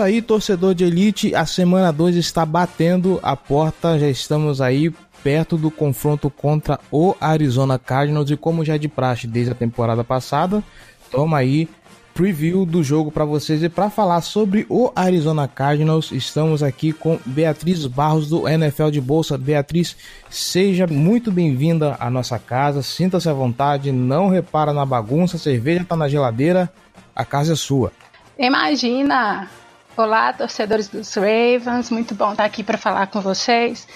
isso aí, torcedor de elite. A semana 2 está batendo a porta. Já estamos aí perto do confronto contra o Arizona Cardinals. E como já é de praxe desde a temporada passada, toma aí preview do jogo para vocês. E para falar sobre o Arizona Cardinals, estamos aqui com Beatriz Barros do NFL de Bolsa. Beatriz, seja muito bem-vinda à nossa casa. Sinta-se à vontade, não repara na bagunça, a cerveja está na geladeira, a casa é sua. Imagina! Olá, torcedores dos Ravens, muito bom estar aqui para falar com vocês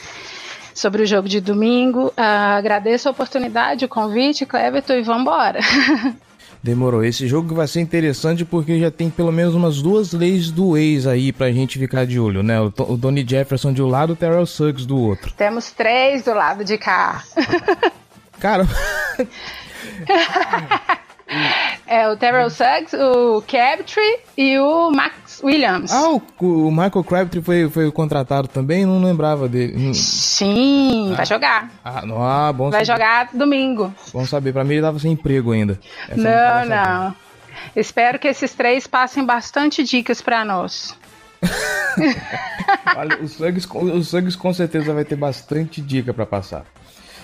sobre o jogo de domingo. Uh, agradeço a oportunidade, o convite, Cleverton, e vamos embora. Demorou. Esse jogo vai ser interessante porque já tem pelo menos umas duas leis do ex aí pra gente ficar de olho, né? O, o Donnie Jefferson de um lado, o Terrell Suggs do outro. Temos três do lado de cá. Cara. É o Terrell Suggs, o Crabtree e o Max Williams. Ah, o, o Michael Crabtree foi, foi contratado também? Não lembrava dele. Sim, ah. vai jogar. Ah, não, ah, bom Vai saber. jogar domingo. Bom saber. Pra mim ele tava sem emprego ainda. Essa não, não. não. Espero que esses três passem bastante dicas para nós. Olha, o Suggs, o Suggs com certeza vai ter bastante dica para passar.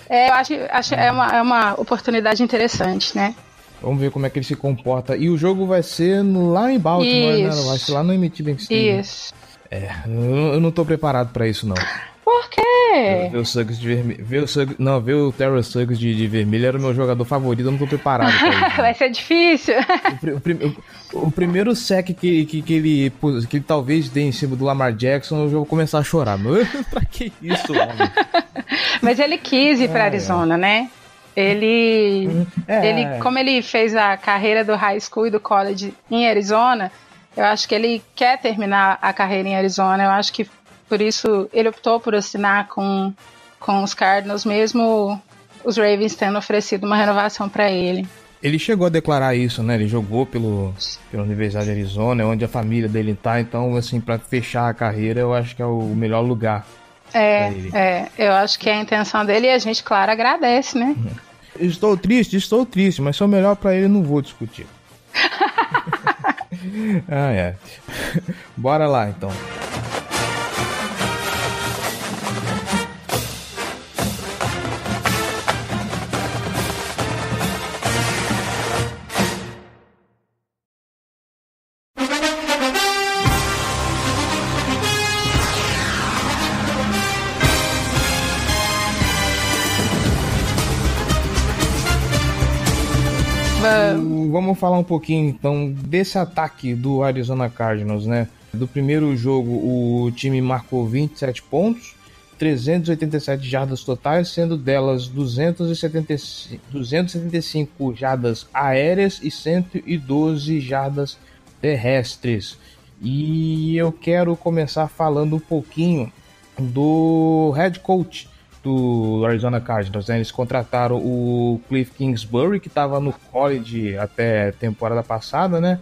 É, eu acho, acho é, uma, é uma oportunidade interessante, né? Vamos ver como é que ele se comporta. E o jogo vai ser lá em Baltimore, né? isso. né? Vai ser lá no MT Bank Stadium. Isso. É, eu não tô preparado para isso, não. Por quê? Ver, o Suggs de vermelho. Ver o Suggs, não, ver o Terrell Suggs de, de, vermelho era o meu jogador favorito, eu não tô preparado pra isso. vai ser difícil. O, o, o, primeiro sec que, que, que, ele, que ele talvez dê em cima do Lamar Jackson, eu vou começar a chorar. pra que isso, homem? Mas ele quis ir pra é, Arizona, né? Ele, é. ele, como ele fez a carreira do high school e do college em Arizona, eu acho que ele quer terminar a carreira em Arizona. Eu acho que por isso ele optou por assinar com, com os Cardinals, mesmo os Ravens tendo oferecido uma renovação para ele. Ele chegou a declarar isso, né? Ele jogou pelo, pela Universidade de Arizona, onde a família dele tá. Então, assim, para fechar a carreira, eu acho que é o melhor lugar é, é, eu acho que é a intenção dele e a gente, claro, agradece, né? Uhum. Estou triste, estou triste, mas se é o melhor para ele, não vou discutir. ah, é. Bora lá, então. Vamos falar um pouquinho então desse ataque do Arizona Cardinals, né? Do primeiro jogo, o time marcou 27 pontos, 387 jardas totais, sendo delas 275, 275 jardas aéreas e 112 jardas terrestres. E eu quero começar falando um pouquinho do head coach do Arizona Cardinals. Né? Eles contrataram o Cliff Kingsbury, que estava no college até temporada passada, né?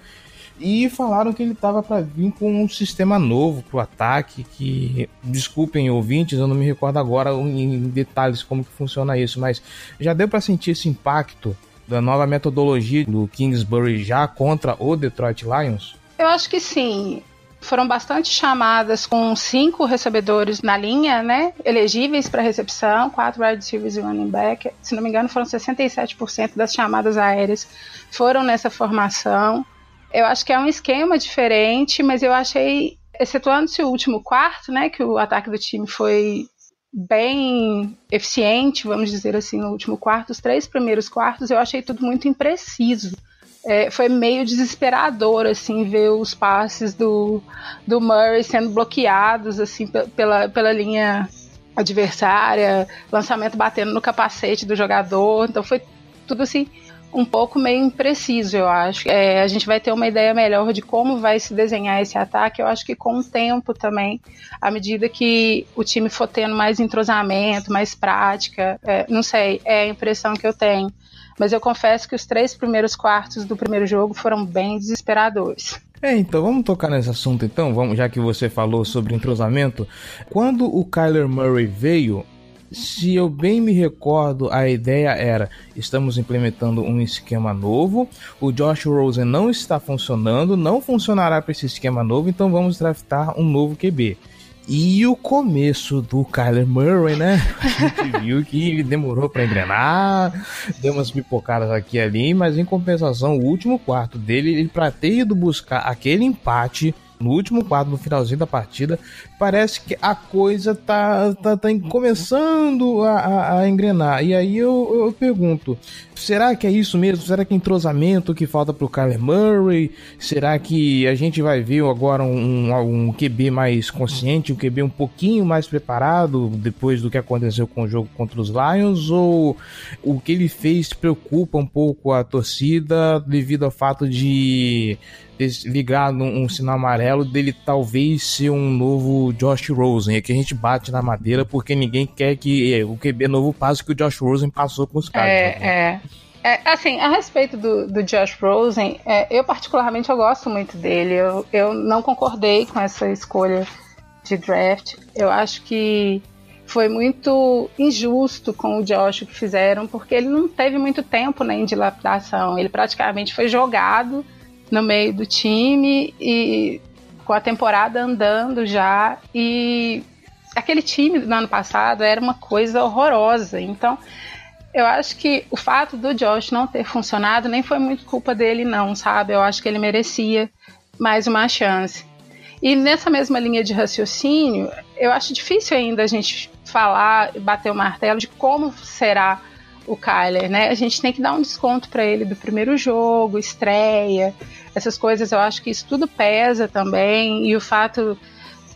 E falaram que ele estava para vir com um sistema novo para o ataque, que, desculpem ouvintes, eu não me recordo agora em detalhes como que funciona isso, mas já deu para sentir esse impacto da nova metodologia do Kingsbury já contra o Detroit Lions? Eu acho que sim foram bastante chamadas com cinco recebedores na linha, né? Elegíveis para recepção, quatro wide receivers e running back. Se não me engano, foram 67% das chamadas aéreas foram nessa formação. Eu acho que é um esquema diferente, mas eu achei, excetuando-se o último quarto, né? Que o ataque do time foi bem eficiente, vamos dizer assim, no último quarto. Os três primeiros quartos eu achei tudo muito impreciso é, foi meio desesperador, assim, ver os passes do, do Murray sendo bloqueados, assim, pela, pela linha adversária, lançamento batendo no capacete do jogador. Então foi tudo assim um pouco meio impreciso, eu acho. É, a gente vai ter uma ideia melhor de como vai se desenhar esse ataque. Eu acho que com o tempo também, à medida que o time for tendo mais entrosamento, mais prática, é, não sei, é a impressão que eu tenho. Mas eu confesso que os três primeiros quartos do primeiro jogo foram bem desesperadores. É, então vamos tocar nesse assunto então, vamos, já que você falou sobre entrosamento. Quando o Kyler Murray veio, se eu bem me recordo, a ideia era: estamos implementando um esquema novo, o Josh Rosen não está funcionando, não funcionará para esse esquema novo, então vamos draftar um novo QB. E o começo do Kyler Murray, né? A gente viu que ele demorou para engrenar, deu umas pipocadas aqui e ali, mas em compensação, o último quarto dele, ele para ter ido buscar aquele empate no último quadro, no finalzinho da partida, parece que a coisa tá, tá, tá começando a, a, a engrenar. E aí eu, eu, pergunto: será que é isso mesmo? Será que é entrosamento que falta pro Kyler Murray? Será que a gente vai ver agora um, um, QB mais consciente, um QB um pouquinho mais preparado depois do que aconteceu com o jogo contra os Lions? Ou o que ele fez preocupa um pouco a torcida devido ao fato de ligar um, um sinal amarelo dele talvez ser um novo Josh Rosen. É que a gente bate na madeira porque ninguém quer que é, o QB novo passe que o Josh Rosen passou com os caras. É, né? é. é. assim, a respeito do, do Josh Rosen, é, eu particularmente eu gosto muito dele. Eu, eu não concordei com essa escolha de draft. Eu acho que foi muito injusto com o Josh o que fizeram, porque ele não teve muito tempo né, em dilapidação. Ele praticamente foi jogado no meio do time e com a temporada andando já e aquele time do ano passado era uma coisa horrorosa. Então, eu acho que o fato do Josh não ter funcionado nem foi muito culpa dele não, sabe? Eu acho que ele merecia mais uma chance. E nessa mesma linha de raciocínio, eu acho difícil ainda a gente falar, bater o martelo de como será o Kyler, né? A gente tem que dar um desconto para ele do primeiro jogo, estreia, essas coisas. Eu acho que isso tudo pesa também e o fato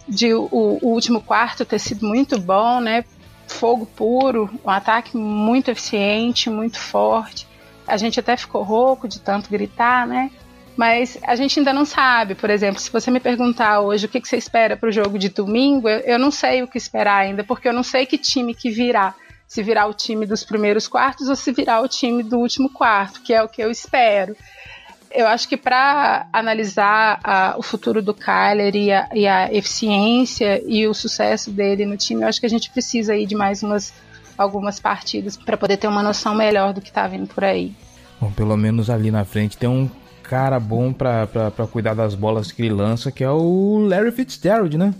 de o, o último quarto ter sido muito bom, né? Fogo puro, um ataque muito eficiente, muito forte. A gente até ficou rouco de tanto gritar, né? Mas a gente ainda não sabe. Por exemplo, se você me perguntar hoje o que, que você espera para o jogo de domingo, eu, eu não sei o que esperar ainda, porque eu não sei que time que virá se virar o time dos primeiros quartos ou se virar o time do último quarto, que é o que eu espero. Eu acho que para analisar a, o futuro do Kyler e a, e a, eficiência e o sucesso dele no time, eu acho que a gente precisa aí de mais umas algumas partidas para poder ter uma noção melhor do que está vindo por aí. Bom, pelo menos ali na frente tem um cara bom para cuidar das bolas que ele lança, que é o Larry Fitzgerald, né?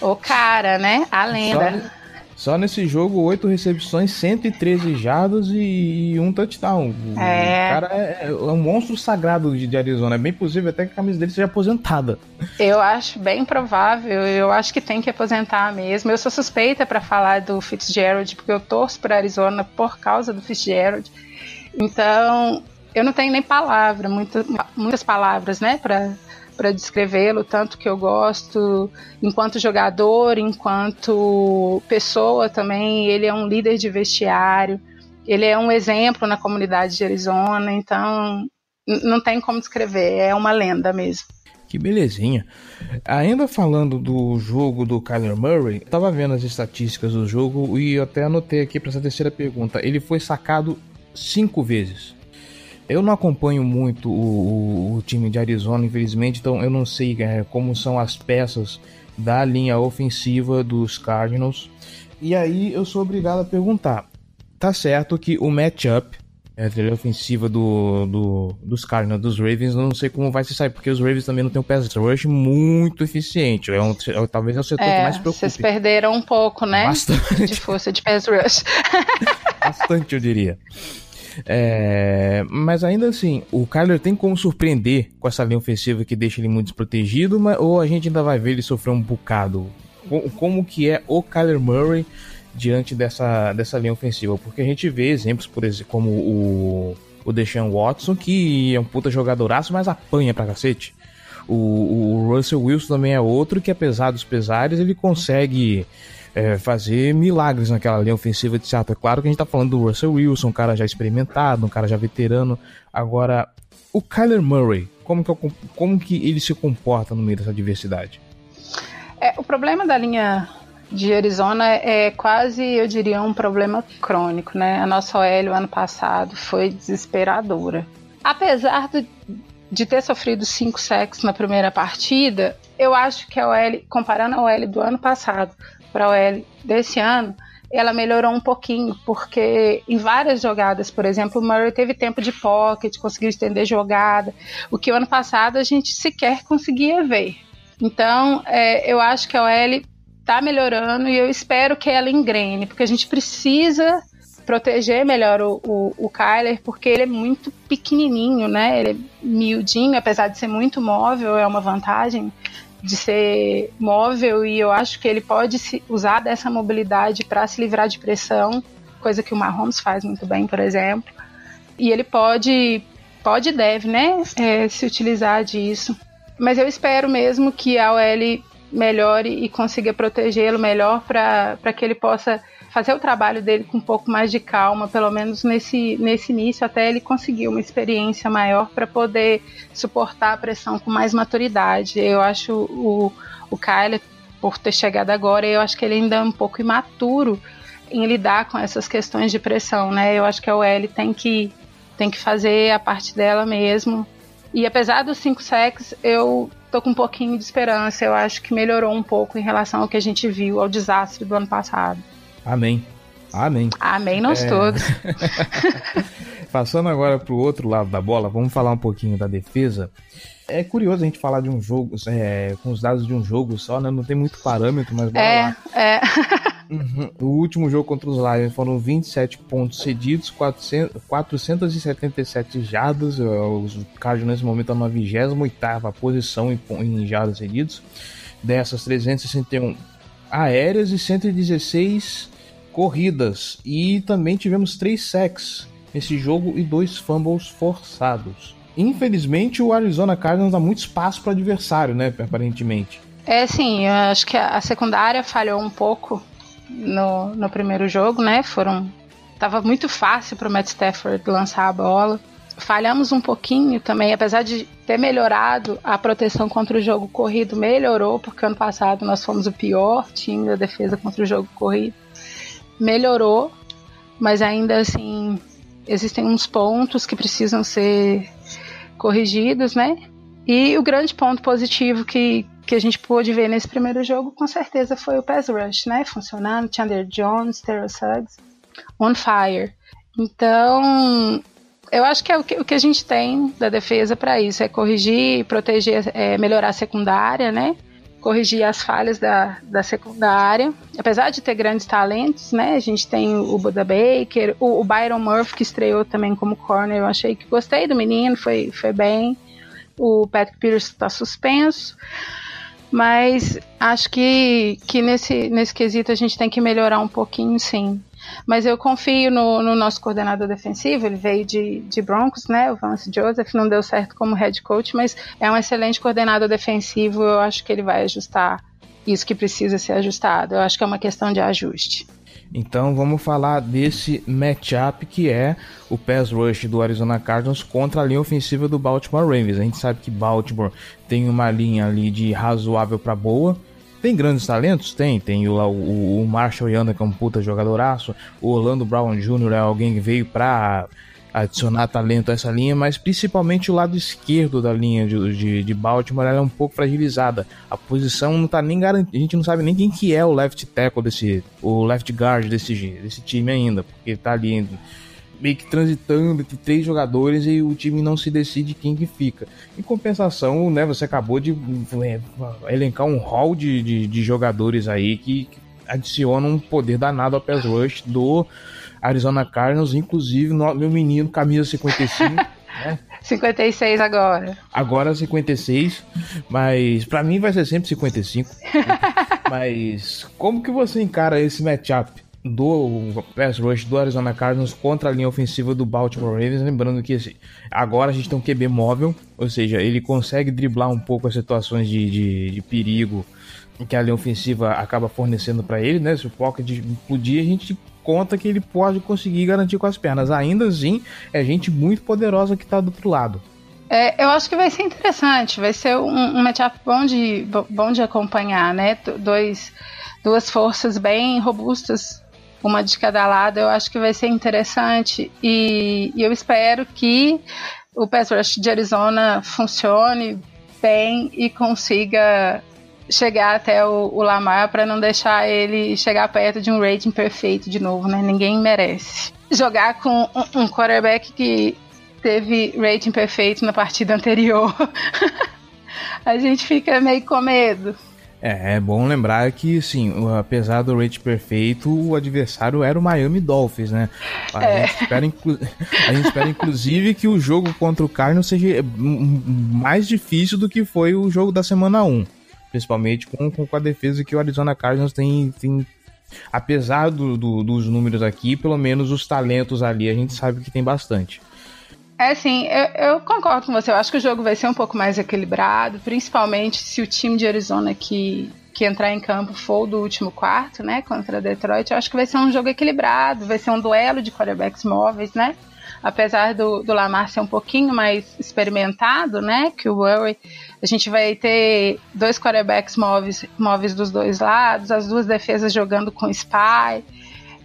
O cara, né? A lenda. Só só nesse jogo, oito recepções, 113 jardas e, um touchdown. O é. cara é, é, um monstro sagrado de, de, Arizona. É bem possível até que a camisa dele seja aposentada. Eu acho bem provável. Eu acho que tem que aposentar mesmo. Eu sou suspeita para falar do Fitzgerald, porque eu torço para Arizona por causa do Fitzgerald. Então, eu não tenho nem palavra, muitas, muitas palavras, né, para para descrevê-lo, tanto que eu gosto enquanto jogador, enquanto pessoa também. Ele é um líder de vestiário, ele é um exemplo na comunidade de Arizona, então não tem como descrever, é uma lenda mesmo. Que belezinha. Ainda falando do jogo do Kyler Murray, tava vendo as estatísticas do jogo e até anotei aqui para essa terceira pergunta. Ele foi sacado cinco vezes. Eu não acompanho muito o, o, o time de Arizona, infelizmente, então eu não sei é, como são as peças da linha ofensiva dos Cardinals. E aí eu sou obrigado a perguntar: tá certo que o matchup entre a ofensiva do, do, dos Cardinals, dos Ravens, eu não sei como vai se sair, porque os Ravens também não tem um pass rush muito eficiente. É um, é, talvez é o setor é, que mais preocupa. Vocês perderam um pouco, né? Bastante. De força de pass rush. Bastante, eu diria. É, mas ainda assim, o Kyler tem como surpreender com essa linha ofensiva que deixa ele muito desprotegido, mas, ou a gente ainda vai ver ele sofrer um bocado? Como que é o Kyler Murray diante dessa, dessa linha ofensiva? Porque a gente vê exemplos, por exemplo, como o, o Deshaun Watson, que é um puta jogadoraço, mas apanha pra cacete. O, o Russell Wilson também é outro que, apesar dos pesares, ele consegue é, fazer milagres naquela linha ofensiva de Seattle. Claro que a gente tá falando do Russell Wilson, um cara já experimentado, um cara já veterano. Agora, o Kyler Murray, como que, como que ele se comporta no meio dessa diversidade? É, o problema da linha de Arizona é quase, eu diria, um problema crônico, né? A nossa OL ano passado foi desesperadora. Apesar do, de ter sofrido cinco sacks na primeira partida, eu acho que a OL, comparando a OL do ano passado para a OL desse ano, ela melhorou um pouquinho, porque em várias jogadas, por exemplo, o Murray teve tempo de pocket, conseguiu estender jogada, o que o ano passado a gente sequer conseguia ver. Então, é, eu acho que a OL está melhorando e eu espero que ela engrene, porque a gente precisa proteger melhor o, o, o Kyler, porque ele é muito pequenininho, né? Ele é miudinho, apesar de ser muito móvel, é uma vantagem de ser móvel e eu acho que ele pode se usar dessa mobilidade para se livrar de pressão, coisa que o Mahomes faz muito bem, por exemplo. E ele pode, pode e deve, né, é, se utilizar disso. Mas eu espero mesmo que a OL melhore e consiga protegê-lo melhor para que ele possa fazer o trabalho dele com um pouco mais de calma, pelo menos nesse, nesse início, até ele conseguir uma experiência maior para poder suportar a pressão com mais maturidade. Eu acho o, o Kyler, por ter chegado agora, eu acho que ele ainda é um pouco imaturo em lidar com essas questões de pressão, né? Eu acho que a OL tem que, tem que fazer a parte dela mesmo. E apesar dos cinco sacks, eu tô com um pouquinho de esperança. Eu acho que melhorou um pouco em relação ao que a gente viu, ao desastre do ano passado. Amém. Amém. Amém nós é... todos. Passando agora para o outro lado da bola, vamos falar um pouquinho da defesa. É curioso a gente falar de um jogo, é, com os dados de um jogo só, né? Não tem muito parâmetro, mas bora é, lá. É. Uhum. O último jogo contra os Lions foram 27 pontos cedidos, 400, 477 jardas. Os Cardinals nesse momento estão na 28 posição em, em jardas cedidos. Dessas, 361 aéreas e 116 corridas. E também tivemos três sacks nesse jogo e dois fumbles forçados. Infelizmente, o Arizona Cardinals dá muito espaço para adversário, né? Aparentemente. É, sim, eu acho que a secundária falhou um pouco no, no primeiro jogo, né? Foram. Tava muito fácil para o Matt Stafford lançar a bola falhamos um pouquinho também, apesar de ter melhorado, a proteção contra o jogo corrido melhorou, porque ano passado nós fomos o pior time da defesa contra o jogo corrido. Melhorou, mas ainda assim existem uns pontos que precisam ser corrigidos, né? E o grande ponto positivo que, que a gente pôde ver nesse primeiro jogo, com certeza, foi o pass rush, né? Funcionando, Chandler Jones, Terrell Suggs, on fire. Então, eu acho que é o que, o que a gente tem da defesa para isso, é corrigir, proteger, é, melhorar a secundária, né? Corrigir as falhas da, da secundária. Apesar de ter grandes talentos, né? A gente tem o Buda Baker, o, o Byron Murphy, que estreou também como corner. Eu achei que gostei do menino, foi, foi bem. O Patrick Pierce está suspenso. Mas acho que, que nesse, nesse quesito a gente tem que melhorar um pouquinho, sim. Mas eu confio no, no, nosso coordenador defensivo, ele veio de, de Broncos, né? O Vance Joseph não deu certo como head coach, mas é um excelente coordenador defensivo. Eu acho que ele vai ajustar isso que precisa ser ajustado. Eu acho que é uma questão de ajuste. Então vamos falar desse matchup que é o pass rush do Arizona Cardinals contra a linha ofensiva do Baltimore Ravens. A gente sabe que Baltimore tem uma linha ali de razoável para boa, tem grandes talentos? Tem. Tem o, o, o Marshall Yanda, que é um puta jogadoraço. O Orlando Brown Jr. é alguém que veio pra adicionar talento a essa linha, mas principalmente o lado esquerdo da linha de, de, de Baltimore é um pouco fragilizada. A posição não tá nem garantida, a gente não sabe nem quem que é o left tackle desse, o left guard desse, desse time ainda, porque tá ali meio que transitando entre três jogadores e o time não se decide quem que fica. Em compensação, né, você acabou de é, elencar um hall de, de, de jogadores aí que, que adicionam um poder danado ao pass rush do Arizona Cardinals, inclusive no, meu menino camisa 55, né? 56 agora. Agora 56, mas para mim vai ser sempre 55. mas como que você encara esse matchup? Do pass rush do Arizona Cardinals contra a linha ofensiva do Baltimore Ravens. Lembrando que agora a gente tem um QB móvel, ou seja, ele consegue driblar um pouco as situações de, de, de perigo que a linha ofensiva acaba fornecendo para ele, né? Se o pocket explodir, a gente conta que ele pode conseguir garantir com as pernas. Ainda assim, é gente muito poderosa que tá do outro lado. É, eu acho que vai ser interessante, vai ser um, um matchup bom de, bom de acompanhar, né? Dois, duas forças bem robustas, uma de cada lado, eu acho que vai ser interessante e, e eu espero que o pass rush de Arizona funcione bem e consiga chegar até o, o Lamar para não deixar ele chegar perto de um rating perfeito de novo, né? Ninguém merece. Jogar com um, um quarterback que teve rating perfeito na partida anterior. a gente fica meio com medo. É, é bom lembrar que, sim, apesar do rate perfeito, o adversário era o Miami Dolphins, né? A, é. gente, espera, a gente espera, inclusive, que o jogo contra o Cardinals seja mais difícil do que foi o jogo da semana 1. Principalmente com, com a defesa que o Arizona Cardinals tem, tem apesar do, do, dos números aqui, pelo menos os talentos ali a gente sabe que tem bastante. É sim, eu, eu, concordo com você. Eu acho que o jogo vai ser um pouco mais equilibrado, principalmente se o time de Arizona que, que entrar em campo for do último quarto, né, contra Detroit. Eu acho que vai ser um jogo equilibrado, vai ser um duelo de quarterbacks móveis, né? Apesar do, do Lamar ser um pouquinho mais experimentado, né, que o Worry, a gente vai ter dois quarterbacks móveis, móveis dos dois lados, as duas defesas jogando com spy.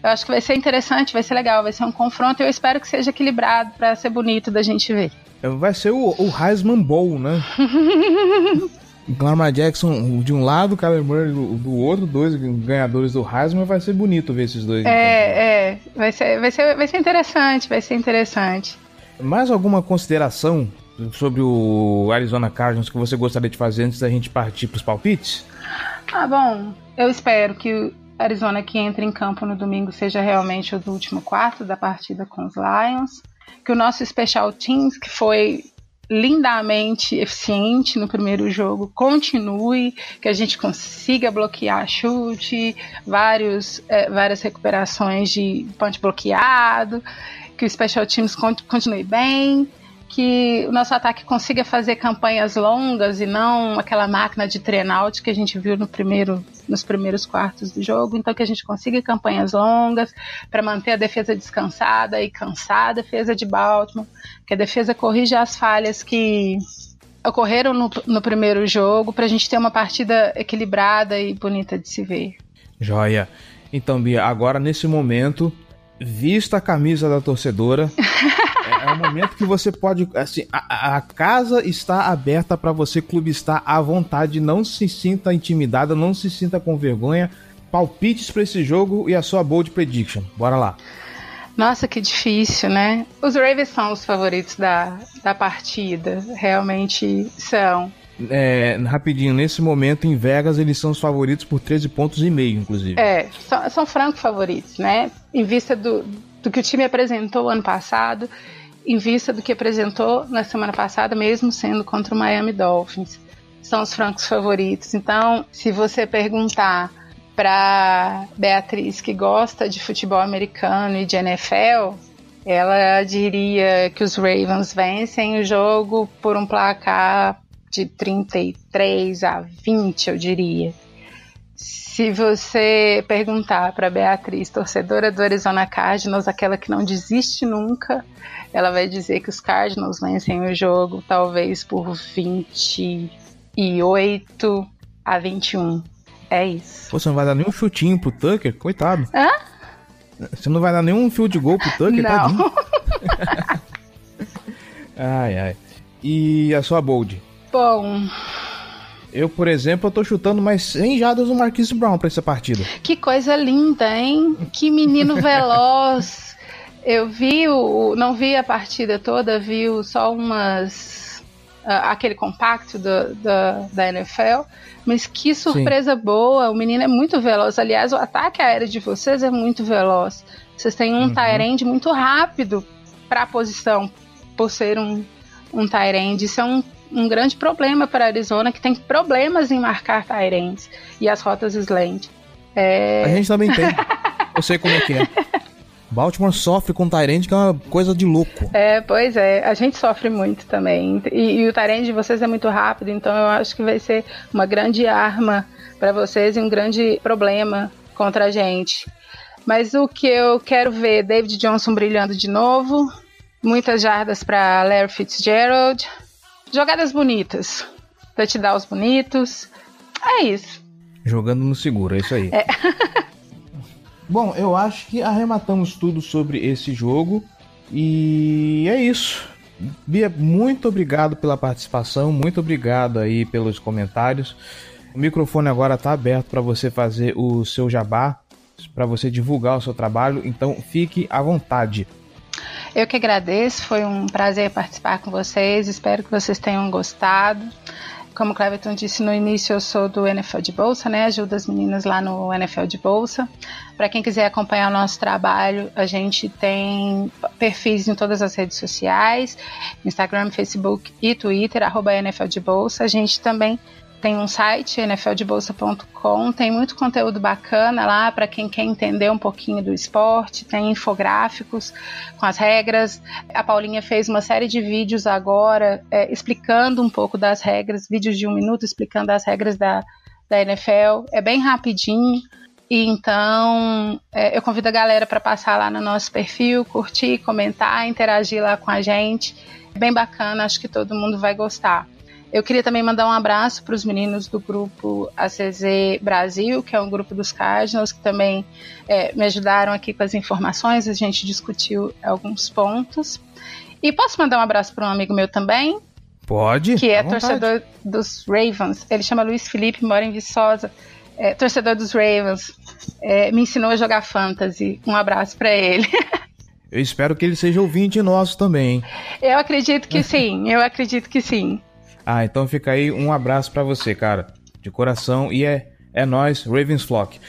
Eu acho que vai ser interessante, vai ser legal, vai ser um confronto. Eu espero que seja equilibrado para ser bonito da gente ver. É, vai ser o, o Heisman Bowl, né? Lamar Jackson de um lado, Kyler Murray do, do, outro, dois ganhadores do Heisman, vai ser bonito ver esses dois. É, então. é, vai ser, vai, ser, vai ser interessante, vai ser interessante. Mais alguma consideração sobre o Arizona Cardinals que você gostaria de fazer antes da gente partir para os palpites? Ah, bom, eu espero que Arizona que entra em campo no domingo seja realmente o do último quarto da partida com os Lions. Que o nosso Special Teams, que foi lindamente eficiente no primeiro jogo, continue, que a gente consiga bloquear chute, vários, é, várias recuperações de ponte bloqueado, que o Special Teams continue bem, que o nosso ataque consiga fazer campanhas longas e não aquela máquina de treinout que a gente viu no primeiro, nos primeiros quartos do jogo. Então, que a gente consiga campanhas longas para manter a defesa descansada e cansar a defesa de Baltimore, que a defesa corrija as falhas que ocorreram no, no primeiro jogo, para a gente ter uma partida equilibrada e bonita de se ver. Joia. Então, Bia, agora nesse momento, vista a camisa da torcedora. um momento que você pode. Assim, a, a casa está aberta para você, clube está à vontade. Não se sinta intimidada, não se sinta com vergonha. Palpites para esse jogo e a sua bold prediction. Bora lá. Nossa, que difícil, né? Os Ravens são os favoritos da, da partida. Realmente são. É, rapidinho, nesse momento em Vegas eles são os favoritos por 13 pontos e meio, inclusive. É, são, são franco favoritos, né? Em vista do, do que o time apresentou ano passado, em vista do que apresentou na semana passada, mesmo sendo contra o Miami Dolphins. São os francos favoritos. Então, se você perguntar para Beatriz que gosta de futebol americano e de NFL, ela diria que os Ravens vencem o jogo por um placar de 33 a 20, eu diria. Se você perguntar para Beatriz, torcedora do Arizona Cardinals, aquela que não desiste nunca, ela vai dizer que os Cardinals vencem o jogo talvez por 28 a 21. É isso. Você não vai dar nenhum chutinho pro Tucker? Coitado. Hã? Você não vai dar nenhum field goal pro Tucker? Não. ai, ai. E a sua bold? Bom. Eu, por exemplo, eu tô chutando mais 100 jadas no Marquise Brown pra essa partida. Que coisa linda, hein? Que menino veloz. Eu vi o. Não vi a partida toda, vi só umas. Uh, aquele compacto do, do, da NFL. Mas que surpresa Sim. boa! O menino é muito veloz. Aliás, o ataque aéreo de vocês é muito veloz. Vocês têm um uhum. muito rápido para a posição, por ser um, um Tyrande. Isso é um um grande problema para a Arizona, que tem problemas em marcar Tyrants e as rotas slant. É... A gente também tem. Eu sei como é que é. Baltimore sofre com o Tyrande, que é uma coisa de louco. É, pois é. A gente sofre muito também. E, e o Tyrande de vocês é muito rápido, então eu acho que vai ser uma grande arma para vocês e um grande problema contra a gente. Mas o que eu quero ver, David Johnson brilhando de novo, muitas jardas para Larry Fitzgerald, jogadas bonitas, touchdowns bonitos. É isso. Jogando no seguro, é isso aí. É. Bom, eu acho que arrematamos tudo sobre esse jogo e é isso. Bia, muito obrigado pela participação, muito obrigado aí pelos comentários. O microfone agora está aberto para você fazer o seu jabá, para você divulgar o seu trabalho, então fique à vontade. Eu que agradeço, foi um prazer participar com vocês, espero que vocês tenham gostado. Como o Cleverton disse no início, eu sou do NFL de Bolsa, né? Ajudo as meninas lá no NFL de Bolsa. Para quem quiser acompanhar o nosso trabalho, a gente tem perfis em todas as redes sociais, Instagram, Facebook e Twitter, arroba NFL de Bolsa. A gente também tem um site, nfldbolsa.com, tem muito conteúdo bacana lá para quem quer entender um pouquinho do esporte, tem infográficos com as regras. A Paulinha fez uma série de vídeos agora é, explicando um pouco das regras, vídeos de um minuto explicando as regras da, da NFL. É bem rapidinho. E então é, eu convido a galera para passar lá no nosso perfil, curtir, comentar, interagir lá com a gente. É bem bacana, acho que todo mundo vai gostar. Eu queria também mandar um abraço para os meninos do grupo ACZ Brasil, que é um grupo dos Cardinals, que também é, me ajudaram aqui com as informações, a gente discutiu alguns pontos. E posso mandar um abraço para um amigo meu também? Pode. Que é torcedor dos Ravens. Ele chama Luiz Felipe, mora em Viçosa. É, torcedor dos Ravens. É, me ensinou a jogar fantasy. Um abraço para ele. Eu espero que ele seja ouvinte nosso também. Eu acredito que sim, eu acredito que sim. Ah, então fica aí um abraço para você, cara. De coração. E é, é nós, Ravens Flock.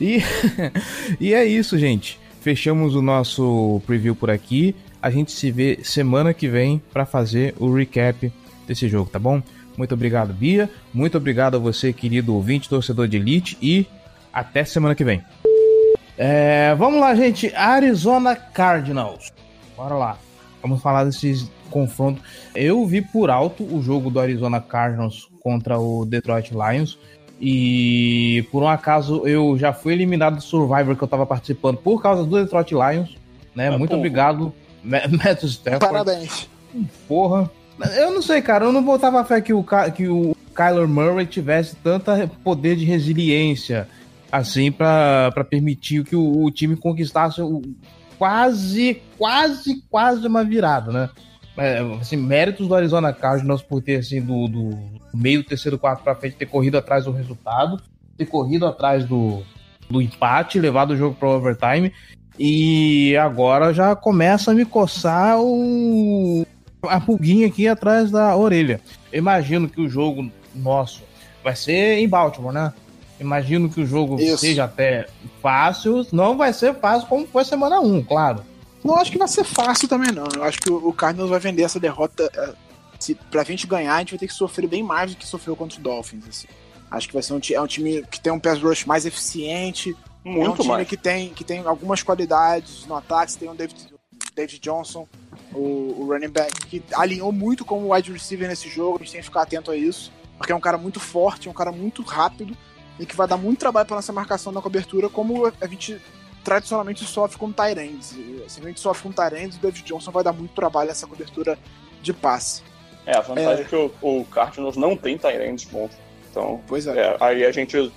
E, e é isso, gente. Fechamos o nosso preview por aqui. A gente se vê semana que vem para fazer o recap desse jogo, tá bom? Muito obrigado, Bia. Muito obrigado a você, querido ouvinte, torcedor de Elite. E até semana que vem. É, vamos lá, gente. Arizona Cardinals. Bora lá. Vamos falar desses confronto. Eu vi por alto o jogo do Arizona Cardinals contra o Detroit Lions. E por um acaso eu já fui eliminado do Survivor que eu tava participando por causa do Detroit Lions. Né? Muito porra. obrigado, Matt Stafford. Parabéns. Porra. Eu não sei, cara. Eu não botava fé que o, que o Kyler Murray tivesse tanto poder de resiliência assim para permitir que o, o time conquistasse o, quase, quase, quase uma virada, né? É, assim, méritos do Arizona Cardinals por ter, assim, do, do meio do terceiro quarto para frente, ter corrido atrás do resultado, ter corrido atrás do, do empate, levado o jogo para overtime. E agora já começa a me coçar o, a pulguinha aqui atrás da orelha. imagino que o jogo nosso vai ser em Baltimore, né? Imagino que o jogo Isso. seja até fácil. Não vai ser fácil como foi semana 1, claro. Não acho que vai ser fácil também, não. Eu acho que o Cardinals vai vender essa derrota. É, se, pra gente ganhar, a gente vai ter que sofrer bem mais do que sofreu contra os Dolphins. Assim. Acho que vai ser um, é um time que tem um pass rush mais eficiente. Muito é um time mais. que tem, que tem algumas qualidades no ataque. Tem o David, David Johnson, o, o running back, que alinhou muito como wide receiver nesse jogo. A gente tem que ficar atento a isso. Porque é um cara muito forte, é um cara muito rápido e que vai dar muito trabalho para nossa marcação na cobertura, como a gente tradicionalmente sofre com Tyrands. Se a gente sofre com Tyrands, o David Johnson vai dar muito trabalho nessa cobertura de passe. É, a vantagem é, é que o, o Cardinals não tem Tyrands bons. Então, pois é. é. Aí a gente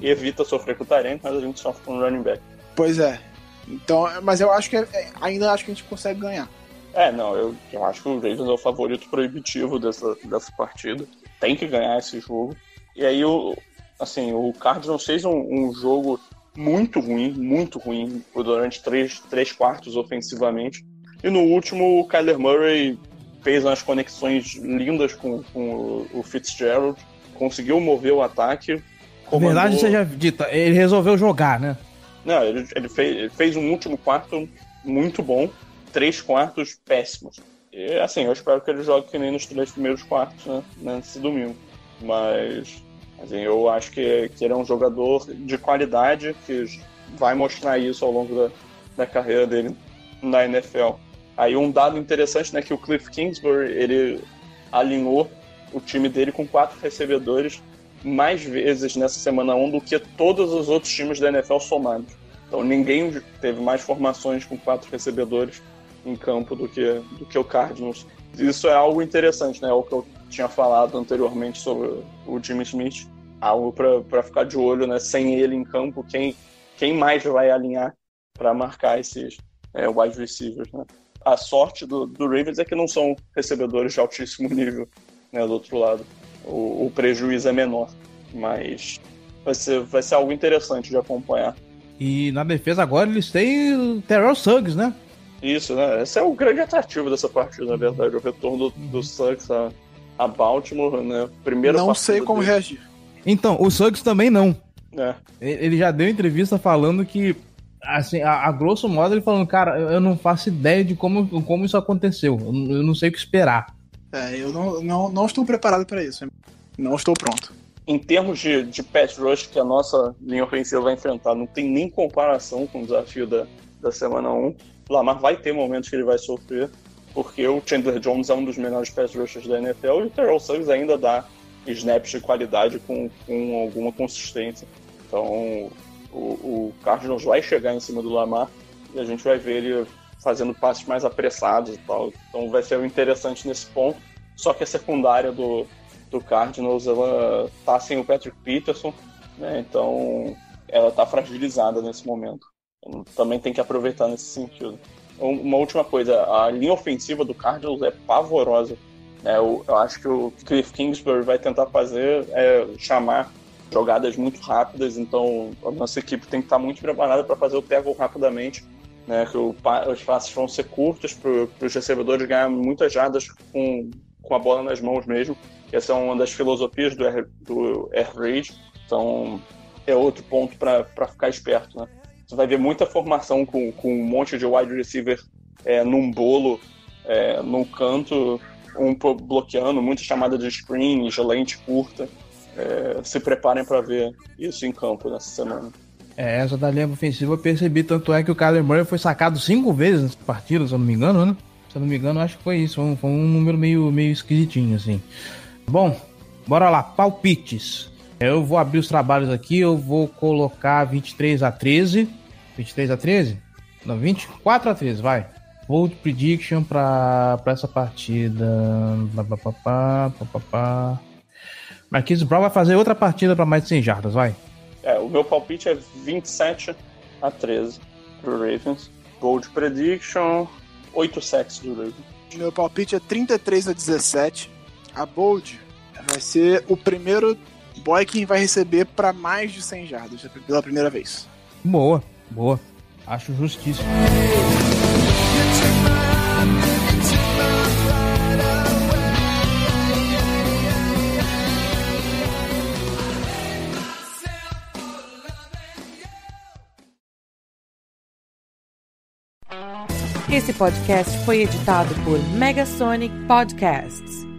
evita sofrer com o Tyrant, mas a gente sofre com o running back. Pois é. Então, mas eu acho que é, é, ainda acho que a gente consegue ganhar. É, não, eu, eu acho que o Ravens é o favorito proibitivo dessa, dessa partida. Tem que ganhar esse jogo. E aí, o, assim, o Cardinals fez um, um jogo muito ruim, muito ruim durante três, três quartos ofensivamente. E no último, o Kyler Murray fez umas conexões lindas com, com o Fitzgerald, conseguiu mover o ataque. Comandou... Verdade, seja dita, ele resolveu jogar, né? Não, ele, ele, fez, ele fez um último quarto muito bom, três quartos péssimos. E assim, eu espero que ele jogue que nem nos três primeiros quartos, né, nesse domingo. Mas Assim, eu acho que, que ele é um jogador de qualidade que vai mostrar isso ao longo da, da carreira dele na NFL. Aí um dado interessante, né, que o Cliff Kingsbury, ele alinhou o time dele com quatro recebedores mais vezes nessa semana 1 do que todos os outros times da NFL somados. Então ninguém teve mais formações com quatro recebedores em campo do que, do que o Cardinals. Isso é algo interessante, né? É o que eu tinha falado anteriormente sobre o Jimmy Smith. Algo para ficar de olho, né? Sem ele em campo, quem, quem mais vai alinhar para marcar esses é, wide receivers, né? A sorte do, do Ravens é que não são recebedores de altíssimo nível, né? Do outro lado. O, o prejuízo é menor, mas vai ser, vai ser algo interessante de acompanhar. E na defesa agora eles têm o Terrell Suggs, né? Isso, né? Esse é o grande atrativo dessa partida, na verdade. O retorno do, do Suggs a, a Baltimore, né? Primeiro Não sei como dele. reagir. Então, o Suggs também não. É. Ele já deu entrevista falando que, assim, a, a, grosso modo, ele falando, cara, eu não faço ideia de como, como isso aconteceu. Eu, eu não sei o que esperar. É, eu não, não, não estou preparado para isso. Não estou pronto. Em termos de, de pass rush que a nossa linha ofensiva vai enfrentar, não tem nem comparação com o desafio da, da semana 1. Lamar vai ter momentos que ele vai sofrer, porque o Chandler Jones é um dos melhores pass rushers da NFL e o Terrell Suggs ainda dá snaps de qualidade com, com alguma consistência. Então, o, o Cardinals vai chegar em cima do Lamar e a gente vai ver ele fazendo passes mais apressados e tal. Então vai ser interessante nesse ponto. Só que a secundária do, do Cardinals, ela tá sem o Patrick Peterson, né? Então ela tá fragilizada nesse momento. Também tem que aproveitar nesse sentido. Uma última coisa, a linha ofensiva do Cardinals é pavorosa. É, eu, eu, acho que o Cliff Kingsbury vai tentar fazer é chamar jogadas muito rápidas, então a nossa equipe tem que estar muito preparada para fazer o tackle rapidamente né, que o, os passes vão ser curtos para os recebedores ganharem muitas jardas com, com a bola nas mãos mesmo. Essa é uma das filosofias do Air, do Air Raid, então é outro ponto para ficar esperto. Né? Você vai ver muita formação com, com um monte de wide receiver é, num bolo, é, num canto, um bloqueando, muita chamada de screen, de lente curta. É, se preparem para ver isso em campo nessa semana. É, essa da linha ofensiva eu percebi, tanto é que o Kyler Murray foi sacado cinco vezes nessa partida, se eu não me engano, né? Se eu não me engano, acho que foi isso. Foi um, foi um número meio, meio esquisitinho, assim. Bom, bora lá, palpites. Eu vou abrir os trabalhos aqui, eu vou colocar 23 a 13. 23 a 13? Não, 24 a 13, vai. Bold prediction pra, pra essa partida. Marquinhos Brown vai fazer outra partida para mais de 100 jardas, vai. É, o meu palpite é 27 a 13 pro Ravens. Bold prediction, 8 sacks do Ravens. Meu palpite é 33 a 17. A Bold vai ser o primeiro boy que vai receber para mais de 100 jardas pela primeira vez. Boa, boa. Acho justíssimo. Esse podcast foi editado por Megasonic Podcasts.